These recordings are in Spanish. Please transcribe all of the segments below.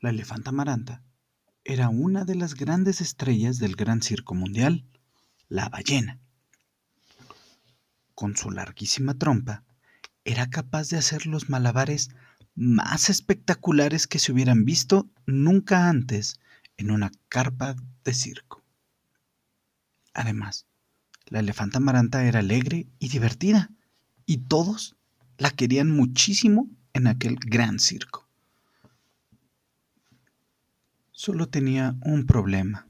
La elefanta amaranta era una de las grandes estrellas del gran circo mundial, la ballena. Con su larguísima trompa, era capaz de hacer los malabares más espectaculares que se hubieran visto nunca antes en una carpa de circo. Además, la elefanta amaranta era alegre y divertida, y todos la querían muchísimo en aquel gran circo. Solo tenía un problema.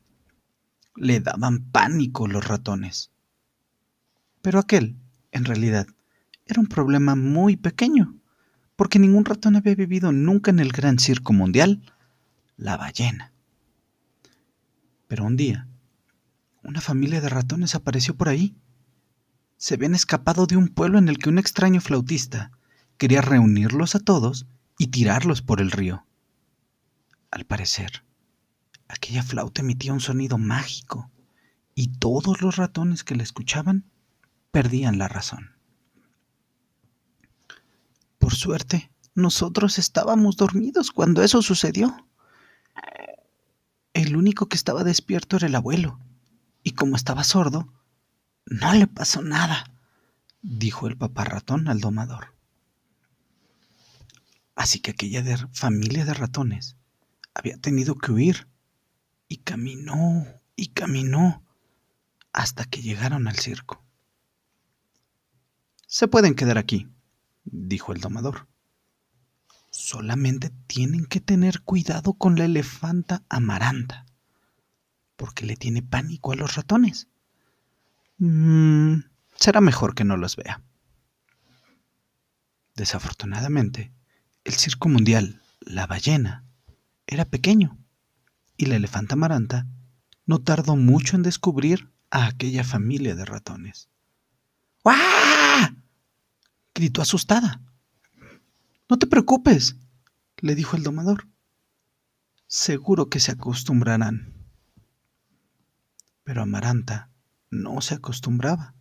Le daban pánico los ratones. Pero aquel, en realidad, era un problema muy pequeño, porque ningún ratón había vivido nunca en el gran circo mundial, la ballena. Pero un día, una familia de ratones apareció por ahí. Se habían escapado de un pueblo en el que un extraño flautista quería reunirlos a todos y tirarlos por el río. Al parecer, aquella flauta emitía un sonido mágico y todos los ratones que la escuchaban perdían la razón. Por suerte, nosotros estábamos dormidos cuando eso sucedió. El único que estaba despierto era el abuelo, y como estaba sordo, no le pasó nada, dijo el papá ratón al domador. Así que aquella familia de ratones había tenido que huir, y caminó y caminó hasta que llegaron al circo. Se pueden quedar aquí, dijo el domador. Solamente tienen que tener cuidado con la elefanta amaranta, porque le tiene pánico a los ratones. Mm, será mejor que no los vea. Desafortunadamente, el circo mundial, la ballena, era pequeño, y la elefanta amaranta no tardó mucho en descubrir a aquella familia de ratones. ¡Guau! gritó asustada. No te preocupes, le dijo el domador. Seguro que se acostumbrarán. Pero Amaranta no se acostumbraba,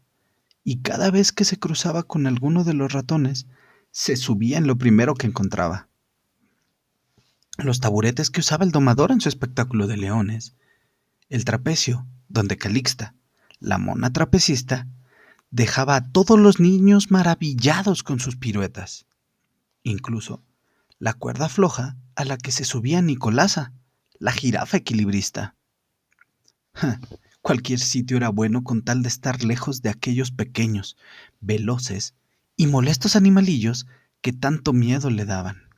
y cada vez que se cruzaba con alguno de los ratones, se subía en lo primero que encontraba. Los taburetes que usaba el domador en su espectáculo de leones, el trapecio, donde Calixta, la mona trapecista, dejaba a todos los niños maravillados con sus piruetas. Incluso la cuerda floja a la que se subía Nicolasa, la jirafa equilibrista. cualquier sitio era bueno con tal de estar lejos de aquellos pequeños, veloces y molestos animalillos que tanto miedo le daban.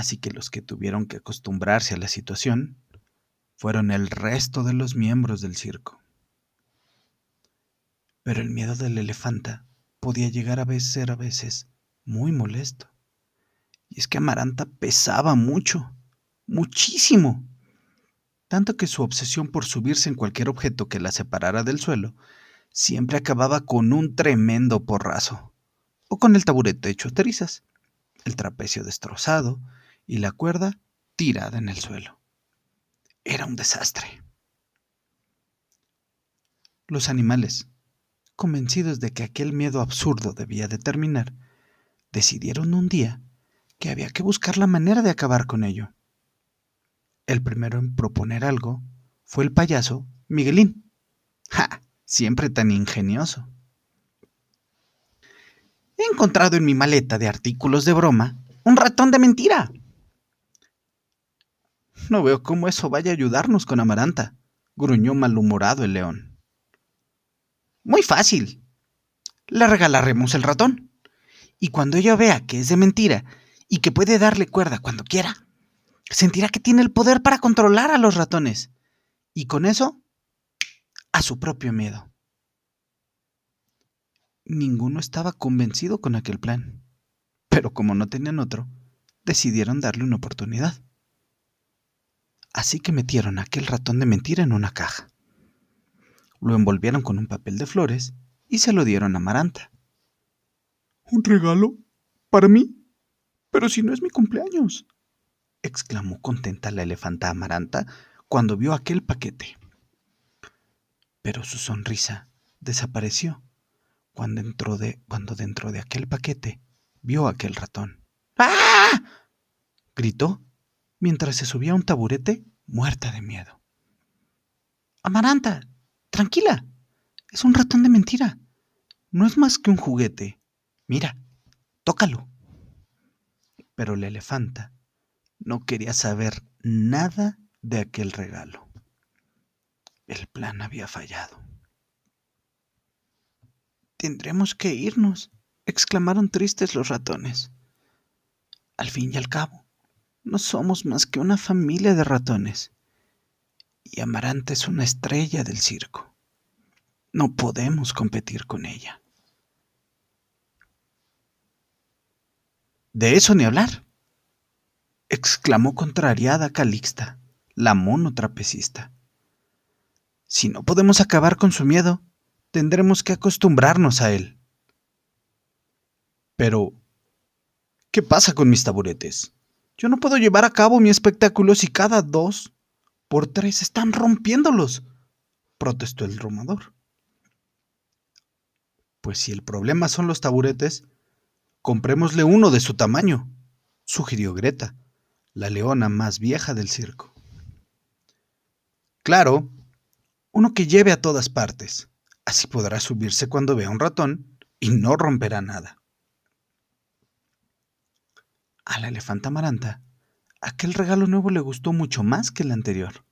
Así que los que tuvieron que acostumbrarse a la situación fueron el resto de los miembros del circo. Pero el miedo del elefanta podía llegar a ser a veces muy molesto. Y es que Amaranta pesaba mucho, muchísimo. Tanto que su obsesión por subirse en cualquier objeto que la separara del suelo siempre acababa con un tremendo porrazo, o con el taburete hecho trizas, el trapecio destrozado y la cuerda tirada en el suelo. Era un desastre. Los animales, convencidos de que aquel miedo absurdo debía de terminar, decidieron un día que había que buscar la manera de acabar con ello. El primero en proponer algo fue el payaso Miguelín. ¡Ja! Siempre tan ingenioso. He encontrado en mi maleta de artículos de broma un ratón de mentira. No veo cómo eso vaya a ayudarnos con Amaranta, gruñó malhumorado el león. Muy fácil. Le regalaremos el ratón. Y cuando ella vea que es de mentira y que puede darle cuerda cuando quiera, sentirá que tiene el poder para controlar a los ratones. Y con eso, a su propio miedo. Ninguno estaba convencido con aquel plan. Pero como no tenían otro, decidieron darle una oportunidad. Así que metieron aquel ratón de mentira en una caja lo envolvieron con un papel de flores y se lo dieron a Maranta. ¿Un regalo? ¿Para mí? Pero si no es mi cumpleaños, exclamó contenta la elefanta Amaranta cuando vio aquel paquete. Pero su sonrisa desapareció cuando, de, cuando dentro de aquel paquete vio aquel ratón. ¡Ah! gritó mientras se subía a un taburete muerta de miedo. Amaranta, tranquila. Es un ratón de mentira. No es más que un juguete. Mira, tócalo. Pero la elefanta no quería saber nada de aquel regalo. El plan había fallado. Tendremos que irnos, exclamaron tristes los ratones. Al fin y al cabo, no somos más que una familia de ratones. Y Amaranta es una estrella del circo. No podemos competir con ella. De eso ni hablar, exclamó contrariada Calixta, la mono trapecista. Si no podemos acabar con su miedo, tendremos que acostumbrarnos a él. Pero, ¿qué pasa con mis taburetes? Yo no puedo llevar a cabo mi espectáculo si cada dos por tres están rompiéndolos, protestó el romador. Pues si el problema son los taburetes, comprémosle uno de su tamaño, sugirió Greta, la leona más vieja del circo. Claro, uno que lleve a todas partes. Así podrá subirse cuando vea un ratón y no romperá nada. A la elefanta amaranta, aquel regalo nuevo le gustó mucho más que el anterior.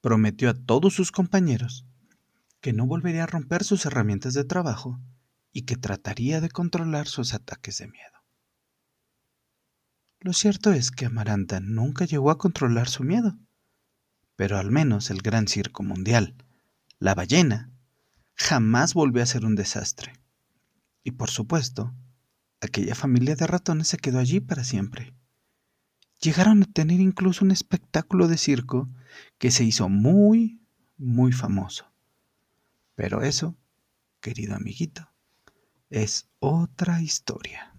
Prometió a todos sus compañeros que no volvería a romper sus herramientas de trabajo y que trataría de controlar sus ataques de miedo. Lo cierto es que Amaranta nunca llegó a controlar su miedo, pero al menos el gran circo mundial, la ballena, jamás volvió a ser un desastre. Y por supuesto, aquella familia de ratones se quedó allí para siempre. Llegaron a tener incluso un espectáculo de circo que se hizo muy, muy famoso. Pero eso, querido amiguito, es otra historia.